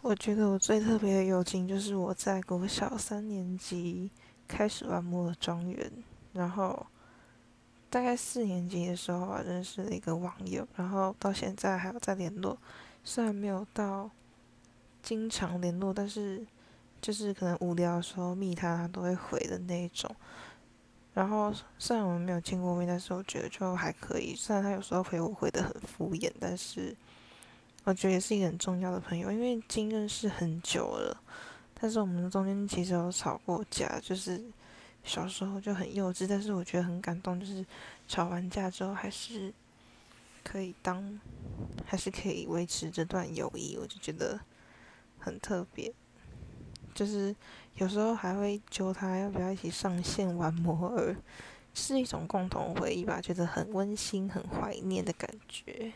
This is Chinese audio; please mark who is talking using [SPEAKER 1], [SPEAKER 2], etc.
[SPEAKER 1] 我觉得我最特别的友情就是我在国小三年级开始玩摩尔庄园，然后大概四年级的时候啊认识了一个网友，然后到现在还有在联络，虽然没有到经常联络，但是就是可能无聊的时候密他，他都会回的那一种。然后虽然我们没有见过面，但是我觉得就还可以。虽然他有时候回我回的很敷衍，但是我觉得也是一个很重要的朋友，因为已经认识很久了。但是我们中间其实有吵过架，就是小时候就很幼稚，但是我觉得很感动，就是吵完架之后还是可以当，还是可以维持这段友谊，我就觉得很特别。就是有时候还会揪他要不要一起上线玩摩尔，是一种共同回忆吧，觉得很温馨、很怀念的感觉。